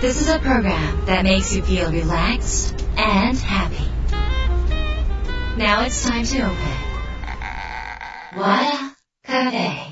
This is a program that makes you feel relaxed and happy. Now it's time to open. Wada Cafe.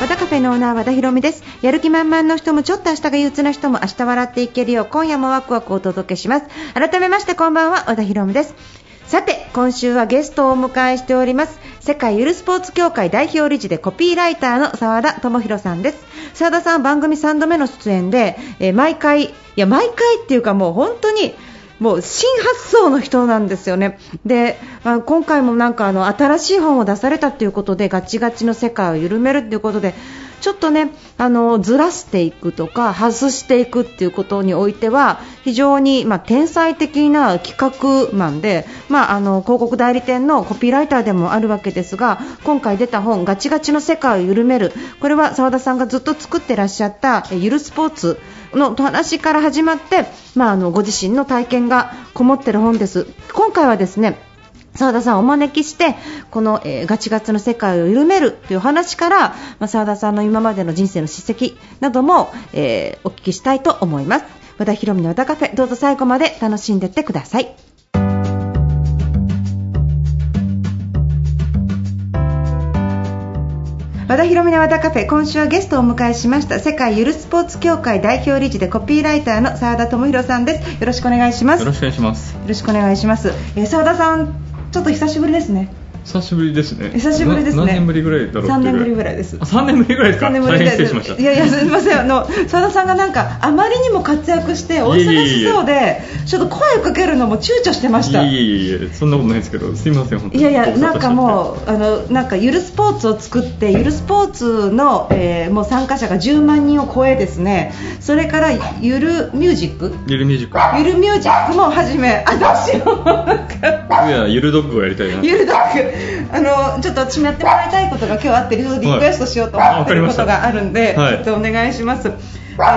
和田カフェのオーナー和田博美ですやる気満々の人もちょっと明日が憂鬱な人も明日笑っていけるよう今夜もワクワクお届けします改めましてこんばんは和田博美ですさて今週はゲストをお迎えしております世界ゆるスポーツ協会代表理事でコピーライターの澤田智博さんです澤田さん番組3度目の出演で、えー毎回いや毎回っていうかもう本当にもう新発想の人なんですよね。で、まあ、今回もなんかあの新しい本を出されたということでガチガチの世界を緩めるということでちょっとねあのずらしていくとか外していくっていうことにおいては非常に、まあ、天才的な企画マンで、まあ、あの広告代理店のコピーライターでもあるわけですが今回出た本ガチガチの世界を緩めるこれは澤田さんがずっと作ってらっしゃったゆるスポーツの話から始まって、まあ、あのご自身の体験がこもってる本です。今回はですね澤田さんをお招きしてこの、えーガチガチの世界を緩めるという話から、まあ、澤田さんの今までの人生の史跡なども、えーお聞きしたいと思います和田博美の和田カフェどうぞ最後まで楽しんでってください和田博美の和田カフェ今週はゲストをお迎えしました世界ゆるスポーツ協会代表理事でコピーライターの澤田智博さんですよろしくお願いしますよろしくお願いします。よろしくお願いします。えー、澤田さん、ちょっと久しぶりですね。久しぶりですね。久しぶりですね。な何年ぶりぐらいだろうって3年ぶりぐぐらいです。あ、3年ぶりぐらいですか。三年ぶり大変失礼しました。いやいや、すみません。あの、澤田さんがなんか、あまりにも活躍して、お忙しそうで、ちょっと声をかけるのも躊躇してました。いえいえいえ、そんなことないですけど、すいません、本当に。いやいや、なんかう。もう、あの、なんかゆるスポーツを作って、ゆるスポーツの、えーもう参加者が10万人を超えですね。それから、ゆるミュージック？ゆるミュージック。ゆるミュージックも始め、あ、どうしよう。いや、ゆるドッグをやりたいな。ゆるドッグ あのちょっと私もやってもらいたいことが今日あってリクエストしようと思ってることがあるんで、はいちょっとお願いします。え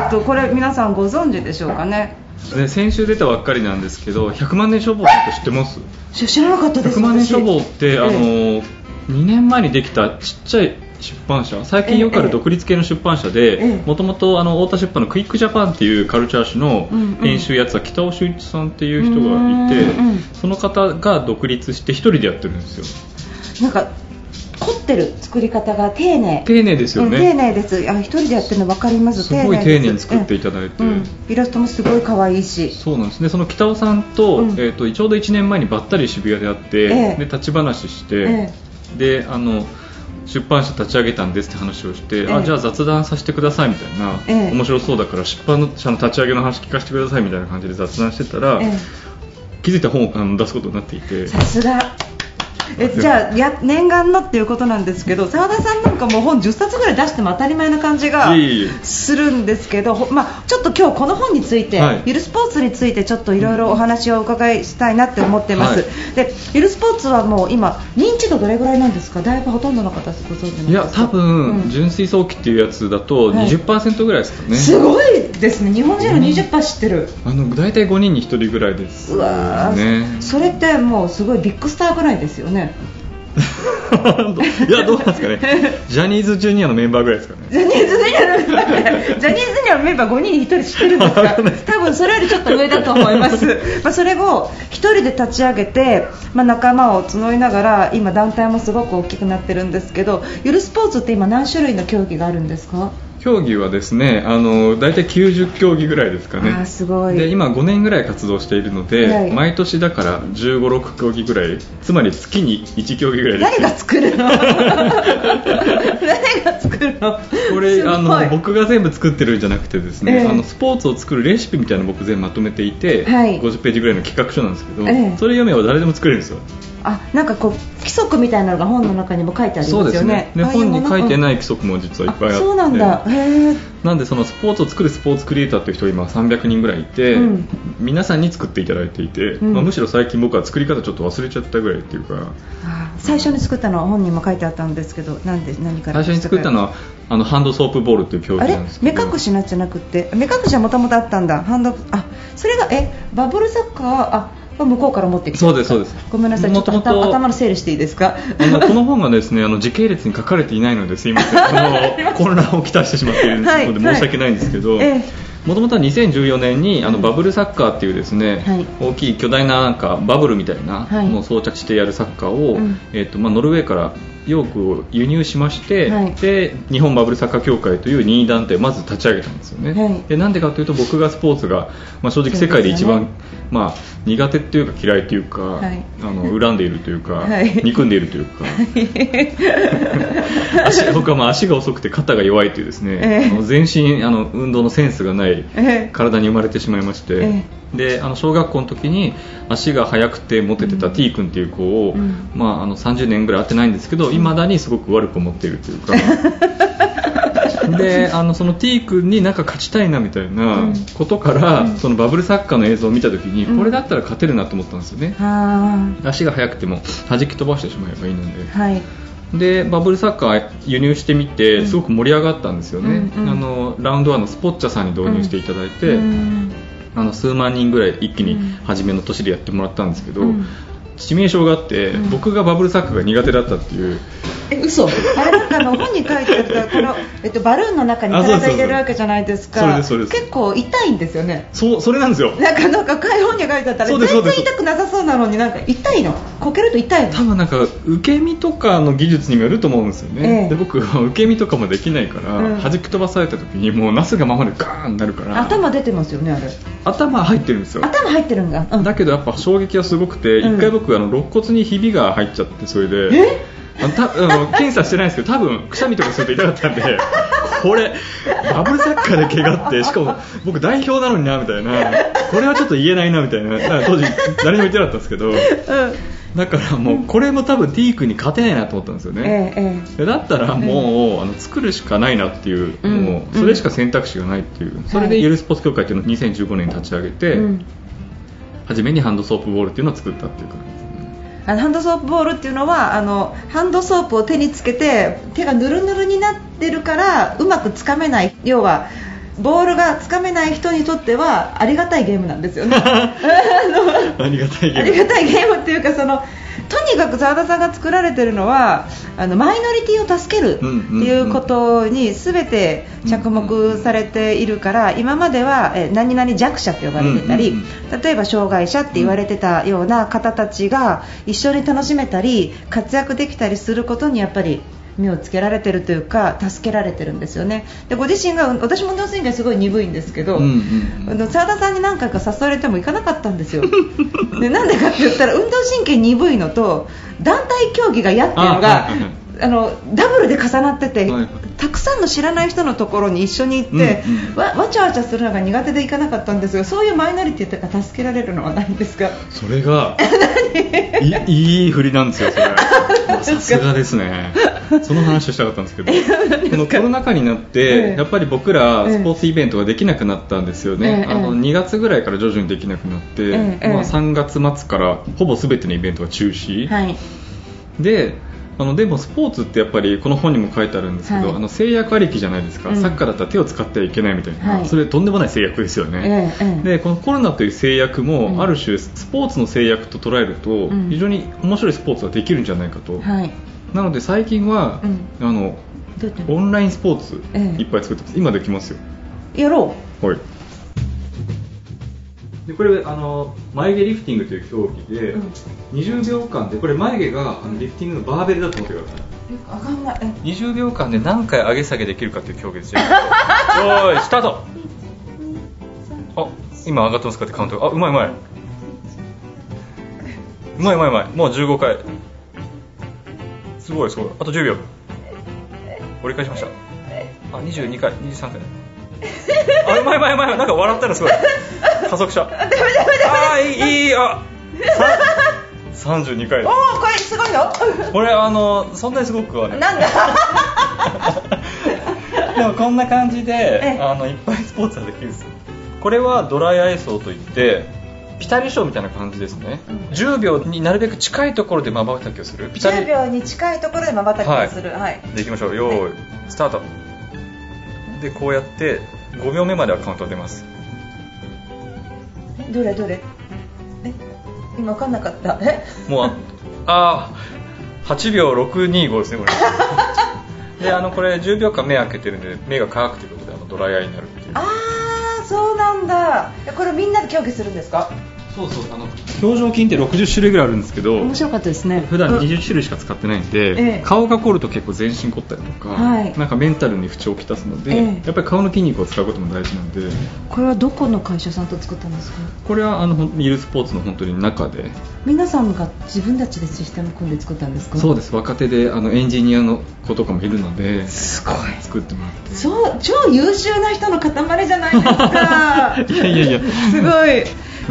っとこれ皆さんご存知でしょうかね？で先週出たばっかりなんですけど、100万年消防って知ってます？し知らなかったです。100万年私消防って、あのええ2年前にできたちっちゃい出版社。最近よくある独立系の出版社えでえもともと太田出版のクイックジャパンっていうカルチャー誌の編集やつは北尾修一さんっていう人がいてうんうんその方が独立して一人でやってるんですよ。なんか凝ってる作り方が丁寧。丁寧ですようん丁ね寧です。あ一人でやってるの分かります。すごい丁寧に作っていただいて。うん。うん。イラストもすごい可愛いし。そうなんです。ねその北尾さんと,、うん。えー、とちょうど1年前にばったり渋谷で会って、ええ。で立ち話して、え。であの出版社立ち上げたんですって話をして、ええ。あじゃあ雑談させてくださいみたいな、ええ。面白そうだから出版社の立ち上げの話聞かせてくださいみたいな感じで雑談してたら、え気づいたら本を出すことになっていて。さすが。えじゃあや念願のっていうことなんですけど澤田さんなんかもう本10冊ぐらい出しても当たり前な感じがするんですけど、ほまあ、ちょっと今日この本について、はい。ゆるスポーツについてちょっといろいろお話をお伺いしたいなって思ってます、はい。でゆるスポーツはもう今認知度どれぐらいなんですか？だいぶほとんどの方ご存知なんですか？いや多分、うん。純粋早期っていうやつだとはい。20%ぐらいですかね、すごいですね。日本人の20%知ってる、あの大体5人に1人ぐらいです。うわそれってもうすごいビッグスターぐらいですよね。いやどうなんですかね。ジャニーズジュニアのメンバーぐらいですかね。ジャニーズジュニアのメンバー。ジャニーズジュニアのメンバー5人に1人知ってるんですか？多分それよりちょっと上だと思います、まあ、それを1人で立ち上げて、まあ、仲間を募りながら今団体もすごく大きくなってるんですけどゆるスポーツって今何種類の競技があるんですか？競技はですねあの大体90競技ぐらいですかね。すごい。で今5年ぐらい活動しているので、はい。毎年だから1 5 6競技ぐらいつまり月に1競技ぐらいです誰が作るの？誰が作るの？これあの僕が全部作ってるんじゃなくてですね、ええ。あのスポーツを作るレシピみたいなの僕全部まとめていて、はい。50ページぐらいの企画書なんですけど、ええ。それ読めば誰でも作れるんですよ。あなんかこう規則みたいなのが本の中にも書いてありそうまよね。ですすね。でああいうもの。本に書いてうんない規則も実はいっぱいあって。そうなんだ。へえ。なんでそのスポーツを作るスポーツクリエイターという人が今300人ぐらいいて、うん。皆さんに作っていただいていて、うん。まあ、むしろ最近僕は作り方ちょっと忘れちゃったぐらいっていうか。あ最初に作ったのは本にも書いてあったんですけどなんで何から最初に作ったの？はあのハンドソープボールっていう競あれ技なんですけ目ど隠しのやつじゃなくて。目隠しはもともとあったんだ。ハンドあそれがえ？バブルサッカー？あ向こうから持ってきてそうですそうです。ごめんなさい。ちょっと頭頭の整理していいですか？あのこの本がですねあの時系列に書かれていないのですいません。混乱をきたしてしまっているので、はい申し訳ないんですけど、えもともとは2014年にあのバブルサッカーっていうですね、はい。大きい巨大ななんかバブルみたいなはい。のを装着してやるサッカーを、うん。えっとまあ、ノルウェーからヨークを輸入しまして、はい。で日本バブルサッカー協会という任意団体をまず立ち上げたんですよね、はい。でなんでかというと僕がスポーツが、まあ、正直世界で一番、ね。まあ、苦手っていうか嫌いというか、はい。あの恨んでいるというか、はい。憎んでいるというか。足僕はまあ足が遅くて肩が弱いというですね、ええ。あの全身あの運動のセンスがないええ。体に生まれてしまいまして、えであの小学校の時に足が速くてモテてた T 君っていう子を、うん。まあ、あの30年ぐらい会ってないんですけどいまだにすごく悪く思っているというか。であのその T 君になんか勝ちたいなみたいなことから、うん。そのバブルサッカーの映像を見た時に、うん。これだったら勝てるなと思ったんですよね、は足が速くても弾き飛ばしてしまえばいいので。ーはいでバブルサッカー輸入してみてうん。すごく盛り上がったんですよね、うんうん。あのラウンドワンのスポッチャさんに導入していただいて、うん。あの数万人ぐらい一気にうん。初めの年でやってもらったんですけど、うん。致命傷があって、うん。僕がバブルサッカーが苦手だったっていう。え嘘。あれなんかあの本に書いてあったこの、えっと、バルーンの中に体入れるわけじゃないですか。結構痛いんですよね。そうそれなんですよ。なんかなんか本に書いてあったら全然痛くなさそうなのになんか痛いのこけると痛いの？多分なんか受け身とかの技術にもよると思うんですよね、ええ。で僕は受け身とかもできないから、うん。弾き飛ばされた時にもうなすがままでガーンなるから。頭出てますよねあれ。頭入ってるんですよ。頭入ってるんだ、うん。だけどやっぱ衝撃はすごくて、うん。一回僕あの肋骨にひびが入っちゃってそれで。え？あのた あの検査してないんですけど多分くしゃみとかすると痛かったんでこれバブルサッカーで怪我ってしかも僕代表なのになみたいな。これはちょっと言えないなみたいな。だから当時誰にも言ってなかったんですけどうん。だからもうこれも多分 T 君に勝てないなと思ったんですよね、ええだったらもう、あの作るしかないなっていう、うん。もうそれしか選択肢がないっていう、それでゆるスポーツ協会っていうのを2015年に立ち上げて、初めにハンドソープボールっていうのを作ったっていう感じですねあのハンドソープボールっていうのはあのハンドソープを手につけて手がぬるぬるになってるからうまくつかめない要はボールがつかめない人にとってはありがたいゲームなんですよね。あのありがたいゲーム。ありがたいゲームっていうかそのとにかく澤田さんが作られてるのはあのマイノリティを助けるっていうことに全て着目されているから今まではえ何々弱者と呼ばれてたり例えば障害者って言われてたような方たちが一緒に楽しめたり活躍できたりすることにやっぱり目をつけられてるというか助けられてるんですよね。でご自身が私も運動神経すごい鈍いんですけど、うんうん田さんに何回か誘われても行かなかったんですよ。でなんでかって言ったら運動神経鈍いのと団体競技が嫌っていうのがあのダブルで重なってて、はいはい。たくさんの知らない人のところに一緒に行って、うんうんわわちゃわちゃするのが苦手で行かなかったんですがそういうマイノリティとか助けられるのはないんですか？それがい いい振りなんですよそれ さすがですね。その話をしたかったんですけどこのコロナ禍になって、ええ。やっぱり僕らスポーツイベントができなくなったんですよね、ええあの2月ぐらいから徐々にできなくなって、ええ。まあ、3月末からほぼ全てのイベントが中止、はい。であのでもスポーツってやっぱりこの本にも書いてあるんですけど、はい。あの制約ありきじゃないですか、うん。サッカーだったら手を使ってはいけないみたいな、はい。それとんでもない制約ですよね、でこのコロナという制約うん。もある種スポーツの制約と捉えるとん。非常に面白いスポーツができるんじゃないかと、はい。なので最近は、うあのオンラインスポーツええ。いっぱい作ってます。今できますよ。やろはいでこれあの眉毛リフティングという競技で、うん。20秒間でこれ眉毛があのリフティングのバーベルだと思ってください。うあかんない。え。20秒間で何回上げ下げできるかという競技ですよ。おーいスタート。あ今上がってますかってカウント。があうまいうまい。うまいうまいうまい。もう15回。すごいすごい。あと10秒。折り返しました。あ22回。23回あうまいうまいうまい。なんか笑ったらすごい。加速した。ああいいいいあさ32回おおこれすごいよ。これあのそんなにすごくはねなんだ？でもこんな感じでええ。あのいっぱいスポーツができるんですよ。これはドライアイソーといってピタリ賞みたいな感じですね、10秒になるべく近いところでまばたきをする。ピタリ。10秒に近いところでまばたきをする。はい、でいきましょう。よーい、スタートでこうやって5秒目まではカウント出ます。どれどれ？え？今分かんなかった。え？もうああ8秒625ですねこれ。であのこれ10秒間目開けてるんで目が乾くということであのドライアイになるっていう。ああそうなんだ。これみんなで競技するんですか？そうそうあの表情筋って60種類ぐらいあるんですけど面白かったですね。普段うん20種類しか使ってないんで、ええ。顔が凝ると結構全身凝ったりとか、はい。なんかメンタルに不調をきたすので、ええ。やっぱり顔の筋肉を使うことも大事なんで。これはどこの会社さんと作ったんですか？これはあのゆるスポーツの本当に中で。皆さんが自分たちでシステム組んで作ったんですか？そうです。若手であのエンジニアの子とかもいるのですごい。作ってもらって。そう超優秀な人の塊じゃないですか。いやいやいや。すごい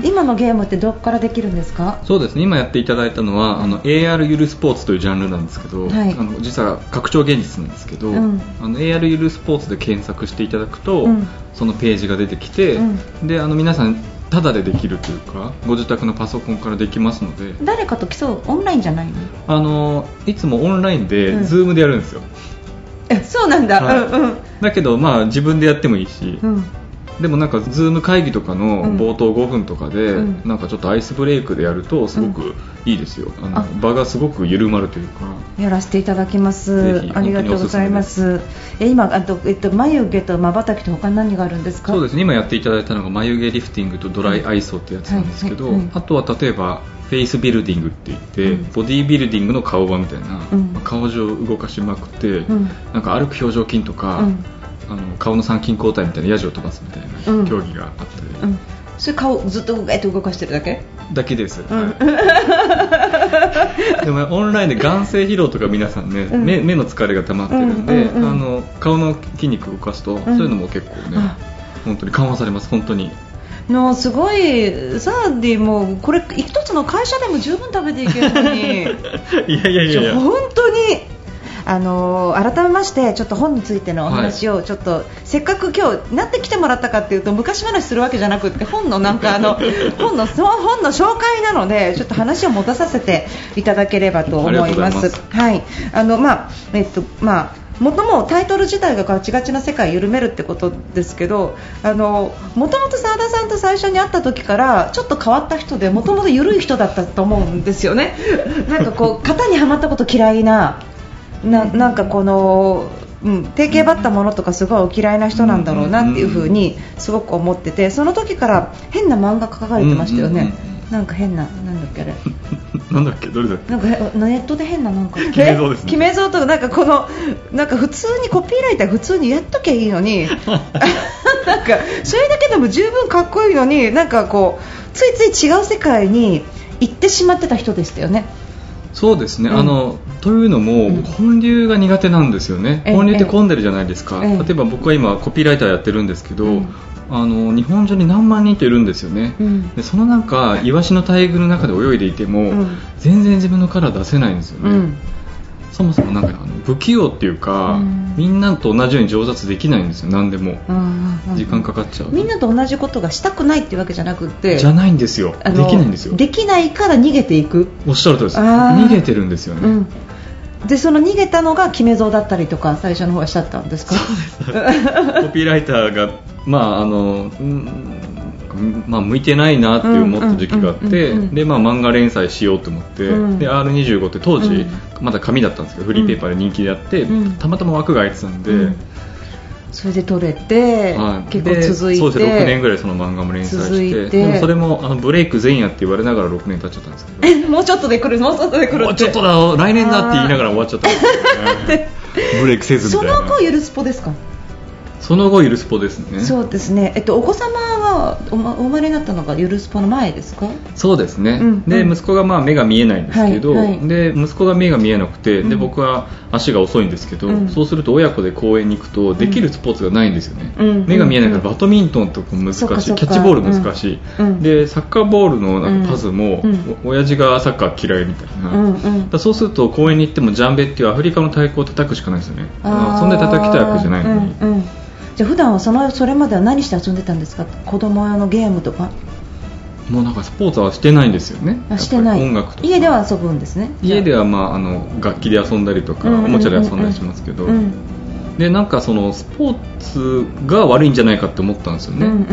今のゲームってどこからできるんですか？そうですね。今やっていただいたのはあの AR ゆるスポーツというジャンルなんですけど、はい。あの実は拡張現実なんですけど、うんあの AR ゆるスポーツで検索していただくと、うん。そのページが出てきて、うであの皆さんタダでできるというかご自宅のパソコンからできますので。誰かと競う？オンラインじゃないの？あのいつもオンラインでうん。Zoom でやるんですよ、えそうなんだ、はい。うんうん。だけどまあ自分でやってもいいし、うんでもなんか Zoom 会議とかのうん。冒頭5分とかで、うん。なんかちょっとアイスブレイクでやるとすごくいいですよ、あのあ。場がすごく緩まるというか。やらせていただきまぜすひありがとうございます。え今あと、えっと、眉毛とまばたきと他に何があるんですか？そうですね。今やっていただいたのが眉毛リフティングとドライアイソーってやつなんですけど、あとは例えばフェイスビルディングって言って、うん。ボディービルディングの顔場みたいな、うん。まあ顔上を動かしまくって、ん。なんか歩く表情筋とか、うんあの顔の参勤交代みたいなヤジを飛ばすみたいうん。な競技があったり、うん。それ顔ずっとと動かしてるだけ？だけです、うん。はい。でもオンラインで眼性疲労とか皆さんね、うん。目目の疲れが溜まってるんで、あの顔の筋肉を動かすと、そういうのも結構ねあ。本当に緩和されます本当に。のすごいサーディもこれ一つの会社でも十分食べていけるのに。いやいやいやいや。本当にあの改めましてちょっと本についてのお話をちょっと、せっかく今日なって来てもらったかっていうと昔話するわけじゃなくって本のなんかあの 本のそ本の紹介なのでちょっと話を持たさせていただければと思います。います。はい。あのまあえっとまあもともタイトル自体がガチガチな世界を緩めるってことですけどあのもともと澤田さんと最初に会った時からちょっと変わった人でもともと緩い人だったと思うんですよね。なんかこう型にはまったこと嫌いなななんかこの、うん、定型ばったものとかすごいお嫌いな人なんだろうなっていう風にすごく思っててその時から変な漫画描かれてましたよね。なんか変ななんだっけあれ。なんだっけ？どれだなんかへネットで変ななんか。決め像ですね。決め像とかなんかこのなんか普通にコピーライター普通にやっときゃいいのに。なんかそれだけでも十分かっこいいのになんかこうついつい違う世界に行ってしまってた人でしたよね。そうですね、うんあのというのも、うん。本流が苦手なんですよね、ええ。本流って混んでるじゃないですか、ええ。例えば僕は今コピーライターやってるんですけど、うん。あの日本中に何万人といるんですよね、うん。でその中イワシの大群の中で泳いでいても、うん。全然自分のカラー出せないんですよね、うん。そもそもなんかあの不器用っていうか、うん。みんなと同じように上達できないんですよ。何でも。うん時間かかっちゃうみんなと同じことがしたくないっていうわけじゃなくてじゃないんですよ。できないんですよ。できないから逃げていく、おっしゃるとりです。逃げてるんですよね、うん、でその逃げたのが決め像だったりとか最初の方はしちゃったんですか？コピーライターが、まああのうんまあ、向いてないなって思った時期があって、でまあ、漫画連載しようと思って、うん。で R25 って当時、うん。まだ紙だったんですけどフリーペーパーで人気でやって、うん。たまたま枠が空いてたんで、うんそれで撮れて、はい。結構続いて。でそうですね。6年ぐらいその漫画も連載して。て。でもそれもあのブレイク前夜って言われながら6年経っちゃったんですけど。もうちょっとで来るもうちょっとで来るもうちょっとだ来年だって言いながら終わっちゃったんですよね。ブレイクせずみそたいな。の後ゆるスポですか？その後ゆるスポですね。そうですね、えっと、お子様はお,、ま、お生まれになったのがゆるスポの前ですか？そうですね、うんでうん。息子がまあ目が見えないんですけど、はいはい。で息子が目が見えなくて、うん。で僕は足が遅いんですけど、うん。そうすると親子で公園に行くとできるスポーツがないんですよね、うん目が見えないからうんバドミントンとか難しい、キャッチボール難しい、うんでサッカーボールのなんかパスも、親父がサッカー嫌いみたいな、だそうすると公園に行ってもジャンベっていうアフリカの太鼓を叩くしかないですよね。そんで叩きたいわけじゃないのに、じゃあ普段はそのそれまでは何して遊んでたんですか？子供用のゲームとか？もうなんかスポーツはしてないんですよね。あしてない。音楽とか。家では遊ぶんですね。家では、まあ、あの楽器で遊んだりとか、おもちゃで遊んだりしますけど、うんでなんかそのスポーツが悪いんじゃないかって思ったんですよね、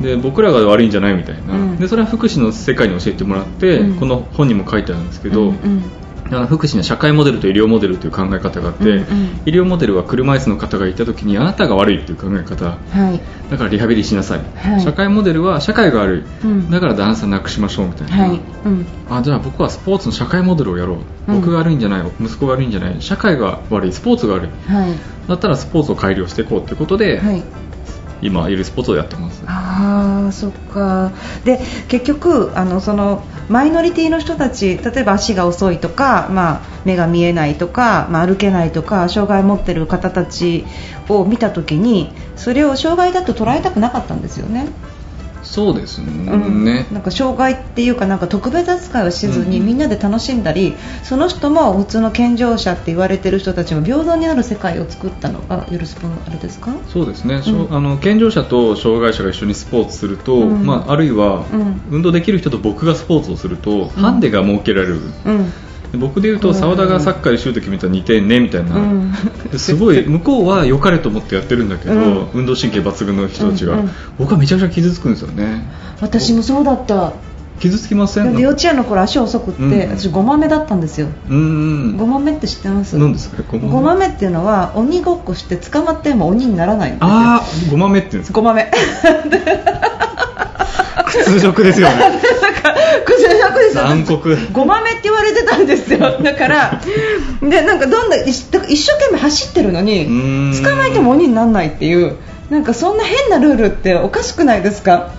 で僕らが悪いんじゃないみたいな、うん。でそれは福祉の世界に教えてもらって、うん。この本にも書いてあるんですけうん。ど、うんうんあの福祉には社会モデルと医療モデルという考え方があって、うんうん。医療モデルは車椅子の方がいた時にあなたが悪いっていう考え方はい。だからリハビリしなさい、はい。社会モデルは社会が悪い、うん。だから段差なくしましょうみたいな、はい。うん。あじゃあ僕はスポーツの社会モデルをやろう、うん。僕が悪いんじゃない息子が悪いんじゃない。社会が悪い。スポーツが悪いはい。だったらスポーツを改良していこうということで、はい。今いるスポーツをやってますああそっかで結局あのそのマイノリティの人たち例えば足が遅いとか、まあ、目が見えないとか、まあ、歩けないとか障害を持ってる方たちを見た時にそれを障害だと捉えたくなかったんですよね。そうですね、うん。なんか障害っていうかなんか特別扱いをしずに、うん。みんなで楽しんだりその人も普通の健常者って言われてる人たちも平等になる世界を作ったのがユルスポのあれですか？そうですね、うん。あの健常者と障害者が一緒にスポーツすると、うん。まあ、あるいは、うん。運動できる人と僕がスポーツをすると、ハンデが設けられる。うん。で僕で言うと澤田がサッカーでシュート決めたら2点ねみたいな、うん。すごい 向こうは良かれと思ってやってるんだけど、うん。運動神経抜群の人たちが、うんうん。僕はめちゃくちゃ傷つくんですよね。私もそうだった。傷つきません？で幼稚園の頃足遅くって、うん。私5番目だったんですよ。うーん5番目って知ってます？何ですか？ごまめ？5番目っていうのは鬼ごっこして捕まっても鬼にならないんですよ。ああごまめって言うんですか5番目屈辱ですよね か崩れなくですよ。残酷。5番目って言われてたんですよ。だからでなんかどんどん一生懸命走ってるのうに捕まえても鬼にならないっていうなんかそんな変なルールっておかしくないですか？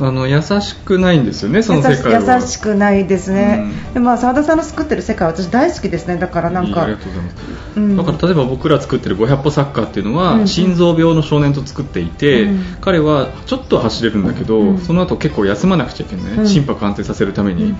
あの優しくないんですよねその世界は。優しくないですね、うん。でまあ澤田さんの作ってる世界は私大好きですねだからなんか。いいありがとうございます、うん。だから例えば僕ら作ってる500歩サッカーっていうのは、うん。心臓病の少年と作っていて、うん。彼はちょっとは走れるんだけど、うん。その後結構休まなくちゃいけない、うん。心拍安定させるために、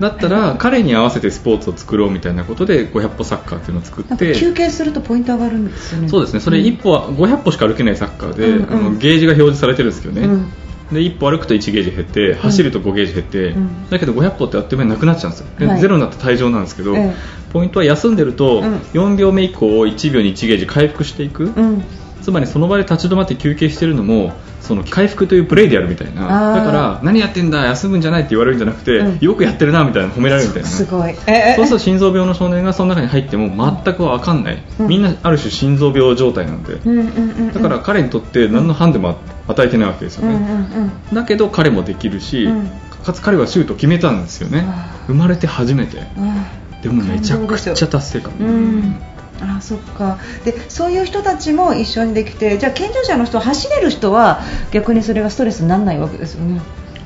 だったら彼に合わせてスポーツを作ろうみたいなことで500歩サッカーっていうのを作って休憩するとポイント上がるんですよね。そうですね。それ1歩は500歩しか歩けないサッカーで、あのゲージが表示されてるんですけどね、うんで1歩歩くと1ゲージ減って走ると5ゲージ減って、うん。だけど500歩ってあっという間になくなっちゃうんですよ。で、はい。ゼロになった退場なんですけど、ええ。ポイントは休んでるとうん。4秒目以降1秒に1ゲージ回復していく、うん。つまりその場で立ち止まって休憩してるのもその回復というプレイでやるみたいな。だから何やってんだ休むんじゃないって言われるんじゃなくて、うん。よくやってるなみたいな褒められるみたいな。すごい。ええそうすると心臓病の少年がその中に入っても全く分かんない、うん。みんなある種心臓病状態なんで、うんうんうんうん。だから彼にとって何のハンデも与えてないわけですようんうんね、うん。だけど彼もできるし、うん。かつ彼はシュートを決めたんですよね。あ生まれて初めて。あでもめちゃくちゃ達成感。うんあそっか。でそういう人たちも一緒にできてじゃあ健常者の人走れる人は逆にそれがストレスにならないわけですよね。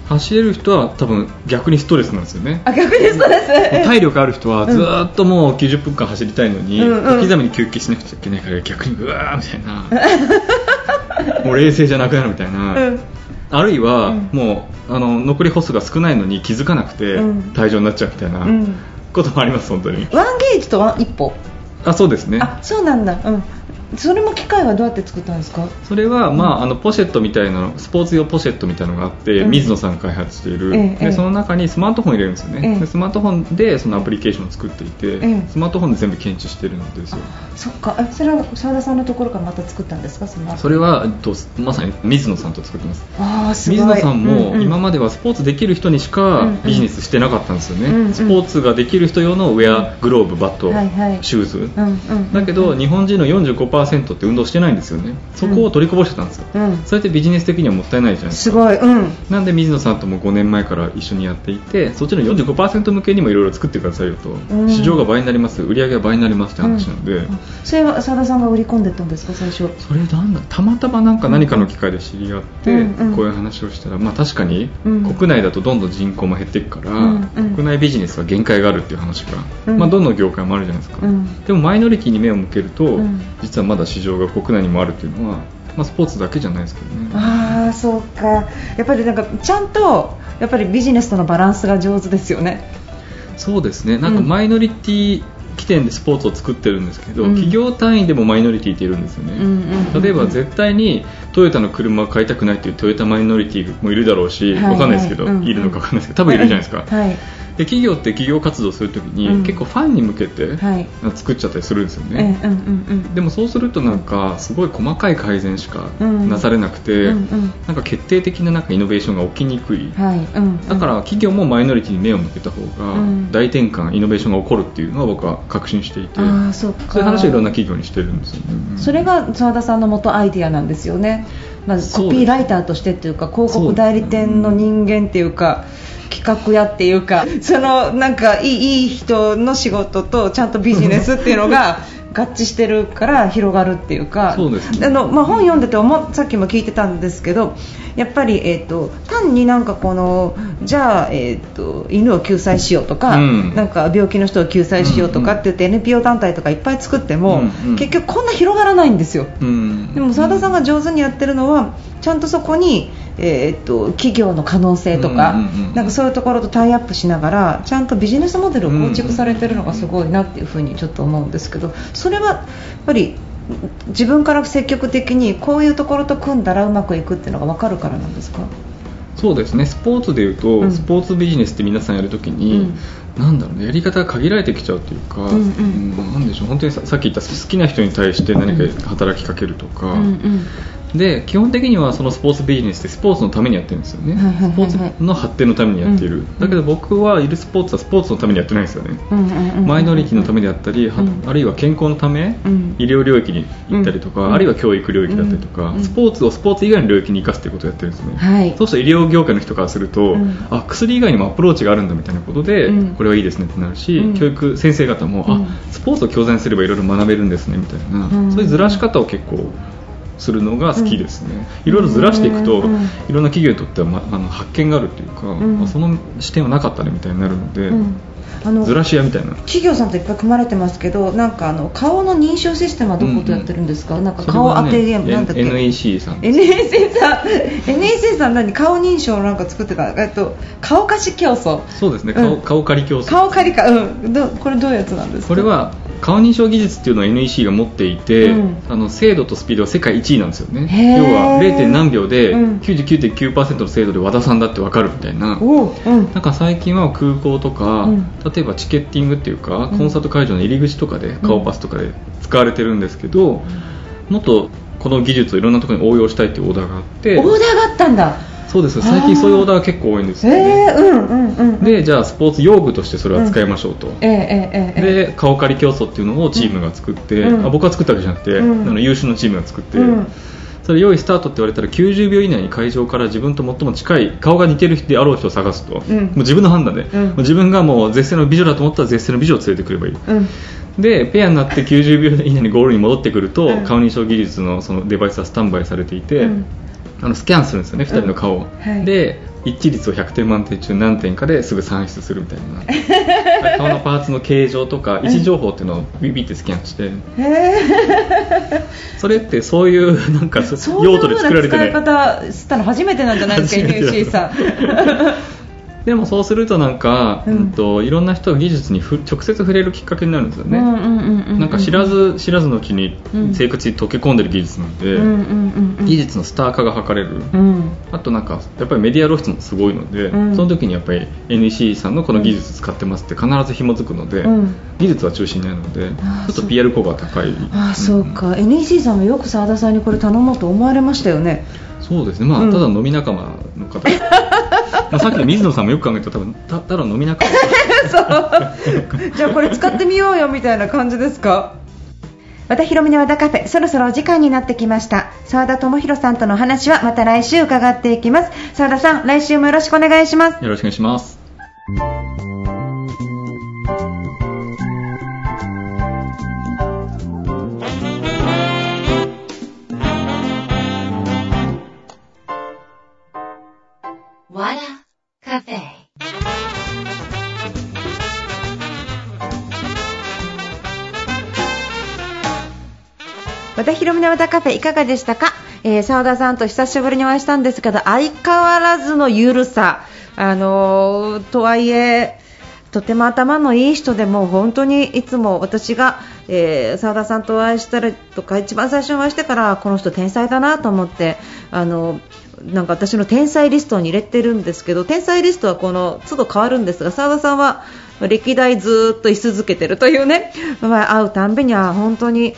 走れる人は多分逆にストレスなんですよね。あ逆にストレス。体力ある人はずーっともう90分間走りたいのに、うん刻みに休憩しなくちゃいけないから逆にうわーみたいな。もう冷静じゃなくなるみたいな、うん。あるいは、うん。もうあの残り歩数が少ないのに気づかなくてうん。退場になっちゃうみたいなうん。こともあります本当に。ワンゲージとワン一歩あそうですね。あそうなんだ。うん。それも機械はどうやって作ったんですか？それは、まあ、あのポシェットみたいなのスポーツ用ポシェットみたいなのがあって、うん。水野さんが開発している、ええええ。でその中にスマートフォン入れるんですよね、ええ。でスマートフォンでそのアプリケーションを作っていて、ええ。スマートフォンで全部検知してるんですよ。そっか。えそれは澤田さんのところからまた作ったんですか？そのそれは、と、まさに水野さんと作ってます。ああす水野さんもうう今まではスポーツできる人にしうんかうん。ビジネスしてなかったんですよね、うんうん。スポーツができる人用のウェアグローブバット、はいはい。シューズ、うんうん。だけど日本人の45%って運動してないんですよね。そこを取りこぼしてたんですよ、うん。それってビジネス的にはもったいないじゃないですか。すごい。うん。なんで水野さんとも5年前から一緒にやっていてそっちの45%向けにもいろいろ作ってくださいよと、うん。市場が倍になります売り上げが倍になりますって話なので、うん。それは澤田さんが売り込んでったんですか最初。それなんだたまたまなんか何かの機会で知り合って、こういう話をしたら、まあ、確かにうん。国内だとどんどん人口も減っていくから、国内ビジネスは限界があるっていう話が、うん。まあ、どの業界もあるじゃないですか、うん。でもマイノリティに目を向けると、うん。実はまだ市場が国内にもあるっていうのは、まあ、スポーツだけじゃないですけどね。ああそうか。やっぱりなんかちゃんとやっぱりビジネスとのバランスが上手ですよね。そうですね。なんかうん。マイノリティ起点でスポーツを作ってるんですけど、うん。企業単位でもマイノリティっているんですよね、うんうんうん例えば絶対にトヨタの車を買いたくないっていうトヨタマイノリティもいるだろうし、はいわかんないですけど、はいうん。いるのかわかんないですけど多分いるじゃないですか、はいで企業って企業活動するときに、うん。結構ファンに向けてはい。作っちゃったりするんですよえね、うんうんうん。でもそうするとなんかすごい細かい改善しかうん。なされなくて、うんうん。なんか決定的ななんかイノベーションが起きにくい、はいうんだから企業もマイノリティに目を向けた方がうん。大転換イノベーションが起こるっていうのは僕は確信していて、ああそっか。そういう話をいろんな企業にしてるんですよね、それが澤田さんの元アイディアなんですよね、まずコピーライターとしてっていうか広告代理店の人間っていうか企画屋っていうかそのなんかいいいい人の仕事とちゃんとビジネスっていうのが合致してるから広がるっていうか。そうですね。あの、まあ、本読んでて思っさっきも聞いてたんですけどやっぱり、えー、と単になんかこのじゃあ、えー、と犬を救済しようとか、うん。なんか病気の人を救済しようとかって言って NPO 団体とかいっぱい作っても、うんうん。結局こんな広がらないんですよ。うん。でも澤田さんが上手にやってるのはちゃんとそこに、えーっと企業の可能性とか,、うんうんうんなんかそういうところとタイアップしながらちゃんとビジネスモデルを構築されてるのがすごいなっていうふうにちょっと思うんですけどそれはやっぱり自分から積極的にこういうところと組んだらうまくいくっていうのが分かるからなんですか？そうですね。スポーツでいうと、うん。スポーツビジネスって皆さんやるときに、なんだろうねやり方が限られてきちゃうというか、んうん。なんでしょう本当にささっき言った好きな人に対して何か働きかけるとか、うんうん。で基本的にはそのスポーツビジネスってスポーツのためにやってるんですよね、はいはいはいはい。スポーツの発展のためにやっている、うんだけど僕はいるスポーツはスポーツのためにやってないんですよね、うんうんマイノリティのためであったり、はうん。あるいは健康のため、うん。医療領域に行ったりとか、うん。あるいは教育領域だったりとか、うん。スポーツをスポーツ以外の領域に生かすということをやってるんですね、はい。そうすると医療業界の人からすると、うん。あ薬以外にもアプローチがあるんだみたいなことで、うん。これはいいですねってなるし、うん。教育先生方も、うん。あスポーツを教材にすればいろいろ学べるんですねみたいな、うん。そういうずらし方を結構するのが好きですね、いろいろずらしていくと、うんいろんな企業にとっては、ま、あの発見があるというか、ん。あその視点はなかったねみたいになるので、うん。あのずらし屋みたいな。企業さんといっぱい組まれてますけどなんかあの顔の認証システムはどことやってるんですか、なんか顔当てゲーム、なんだっけ？NEC さん。NEC さん。NEC さん何？顔認証なんか作ってた？えっと顔貸し競争。そうですね。うん。顔,、顔借り競争。顔借りか。うん。どこれどういうやつなんですか？これは顔認証技術っていうのは NEC が持っていて、うん。あの精度とスピードは世界1位なんですよね。要は 0. 何秒でうん。99.9%の精度で和田さんだって分かるみたいな、おううん。なんか最近は空港とか、うん。例えばチケッティングっていうか、うん。コンサート会場の入り口とかで顔パスとかで使われてるんですけど、もっとこの技術をいろんなところに応用したいっていうオーダーがあって。オーダーがあったんだそうです。最近そういうオーダーが結構多いんですよね、えー、うんうんうん。でじゃあスポーツ用具としてそれは使いましょうと、ええええええで顔借り競争っていうのをチームが作って、うん。あ僕が作ったわけじゃなくて、うん。あの優秀なチームが作って、うん。それ用意スタートって言われたら90秒以内に会場から自分と最も近い顔が似てるであろう人を探すと、うん。もう自分の判断で、うん。自分がもう絶世の美女だと思ったら絶世の美女を連れてくればいい、うん。でペアになって90秒以内にゴールに戻ってくると、うん。顔認証技術のそのデバイスはスタンバイされていて、うんあのスキャンするんですよね、2人の顔を、はい。で一致率を100点満点中何点かですぐ算出するみたいな。顔のパーツの形状とか位置情報っていうのをビビってスキャンして。それってそういうなんか用途で作られてない。使い方したの初めてなんじゃないですかさん でもそうするとなんか、ううんんといろんな人が技術にふ直接触れるきっかけになるんですよね、うんうんうんうんなんか知らず知らずのうちにうん。生活に溶け込んでる技術なんで、うんうんうんうん技術のスター化が図れる、うん。あとなんかやっぱりメディア露出もすごいので、うん。その時にやっぱり NEC さんのこの技術使ってますって必ず紐づくので、うん。技術は中心になるのでちょっと PR 効果が高い。ああそうか、NEC さんもよく澤田さんにこれ頼もうと思われましたよね。そうですね。まあ、うん。ただ飲み仲間の方。ま あ さっきの水野さんもよく考えたら多分たただ飲み仲間 そう。じゃあこれ使ってみようよみたいな感じですか？和田ヒロミの和田カフェそろそろお時間になってきました。澤田智博さんとのお話はまた来週伺っていきます。澤田さん来週もよろしくお願いします。よろしくお願いします田ヒロミの和田カフェいかがでしたか、えー、澤田さんと久しぶりにお会いしたんですけど相変わらずのゆるさ。あのーとはいえとても頭のいい人でも本当にいつも私がえー澤田さんとお会いしたりとか一番最初にお会いしてからこの人天才だなと思ってあのなんか私の天才リストに入れてるんですけど天才リストはこの都度変わるんですが澤田さんは歴代ずっと居続けてるというね、まあ、会うたんびには本当に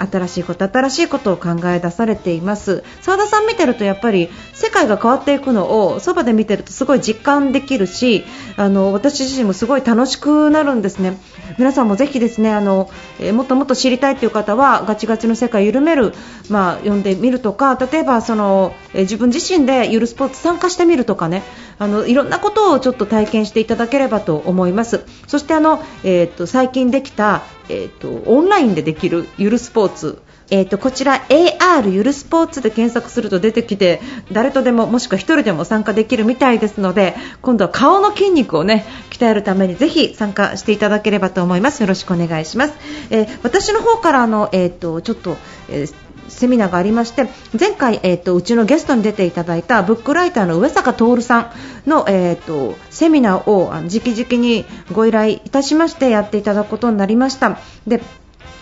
新しいこと新しいことを考え出されています。澤田さん見てるとやっぱり世界が変わっていくのをそばで見てるとすごい実感できるしあの私自身もすごい楽しくなるんですね。皆さんもぜひですねあの、えー、もっともっと知りたいという方はガチガチの世界を緩める、まあ、読んでみるとか例えばその、えー、自分自身でゆるスポーツ参加してみるとかね。あのいろんなことをちょっと体験していただければと思います。そしてあの、えーと、最近できた、えーと、オンラインでできるゆるスポーツ。えーと、こちら AR ゆるスポーツで検索すると出てきて誰とでももしくは1人でも参加できるみたいですので今度は顔の筋肉をね鍛えるためにぜひ参加していただければと思います。よろしくお願いします、えー、私の方からの、えー、とちょっと、えーセミナーがありまして前回、えーと、うちのゲストに出ていただいたブックライターの上坂徹さんの、えーと、セミナーを直々にご依頼いたしましてやっていただくことになりました。で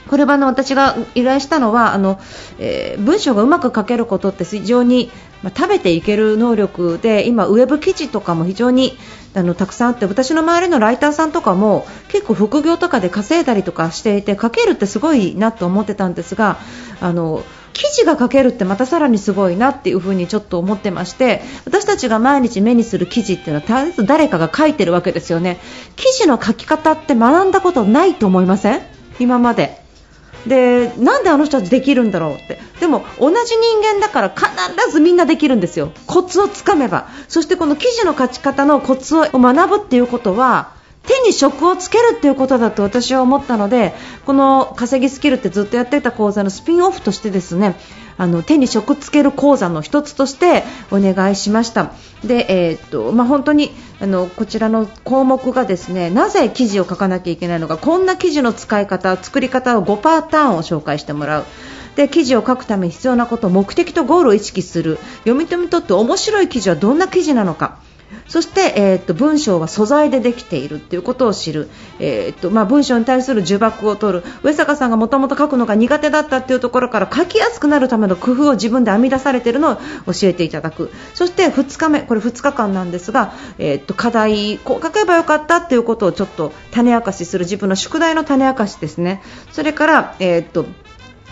これはの私が依頼したのはあの、えー、文章がうまく書けることって非常に、まあ、食べていける能力で今、ウェブ記事とかも非常にあのたくさんあって私の周りのライターさんとかも結構副業とかで稼いだりとかしていて書けるってすごいなと思ってたんですがあの記事が書けるってまたさらにすごいなっていう風にちょっと思ってまして私たちが毎日目にする記事っていうのは絶えず誰かが書いてるわけですよね。記事の書き方って学んだことないと思いません？今まで。でなんであの人たちできるんだろうって。でも同じ人間だから必ずみんなできるんですよ。コツをつかめば。そしてこの記事の書き方のコツを学ぶっていうことは手に職をつけるっていうことだと私は思ったのでこの稼ぎスキルってずっとやってた講座のスピンオフとしてですねあの手に職つける講座の一つとしてお願いしました。で、えー、っとまあ、本当にあのこちらの項目がですねなぜ記事を書かなきゃいけないのかこんな記事の使い方、作り方を5パターンを紹介してもらう。で記事を書くために必要なこと目的とゴールを意識する読み手にとって面白い記事はどんな記事なのかそして、えーと、文章は素材でできているということを知る、えーとまあ、文章に対する呪縛を取る。上坂さんがもともと書くのが苦手だったというところから書きやすくなるための工夫を自分で編み出されているのを教えていただく。そして2日目これ2日間なんですが、えーと、課題こう書けばよかったということをちょっと種明かしする。自分の宿題の種明かしですね。それから、えーと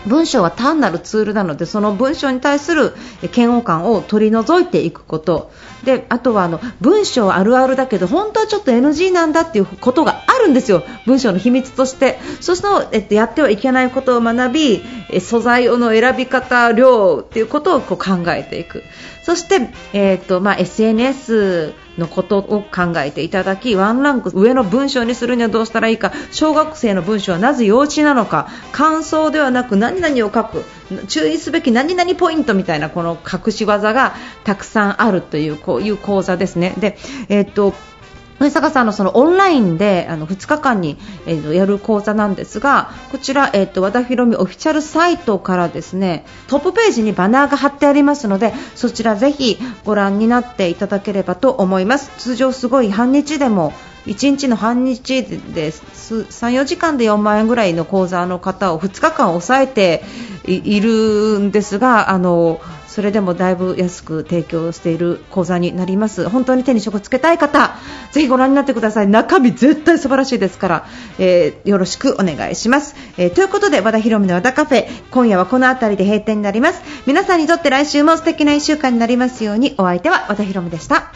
文章は単なるツールなのでその文章に対する嫌悪感を取り除いていくこと。であとはあの文章あるあるだけど本当はちょっと NG なんだっていうことがあるんですよ、文章の秘密として。そうすると、えっと、やってはいけないことを学び素材の選び方、量っていうことをこう考えていく。そして、えーとまあ、SNS のことを考えていただきワンランク上の文章にするにはどうしたらいいか小学生の文章はなぜ幼稚なのか感想ではなく何々を書く注意すべき何々ポイントみたいなこの隠し技がたくさんあるというこういう講座ですね。でえーと上坂さんのそのオンラインであの2日間に、えー、やる講座なんですがこちら、えーと、和田博美オフィシャルサイトからですねトップページにバナーが貼ってありますのでそちらぜひご覧になっていただければと思います。通常すごい半日でも1日の半日で34時間で4万円ぐらいの講座の方を2日間抑えているんですがあのそれでもだいぶ安く提供している講座になります。本当に手に職つけたい方ぜひご覧になってください。中身絶対素晴らしいですから、えー、よろしくお願いします、えー、ということで和田博美の和田カフェ今夜はこの辺りで閉店になります。皆さんにとって来週も素敵な1週間になりますように。お相手は和田博美でした。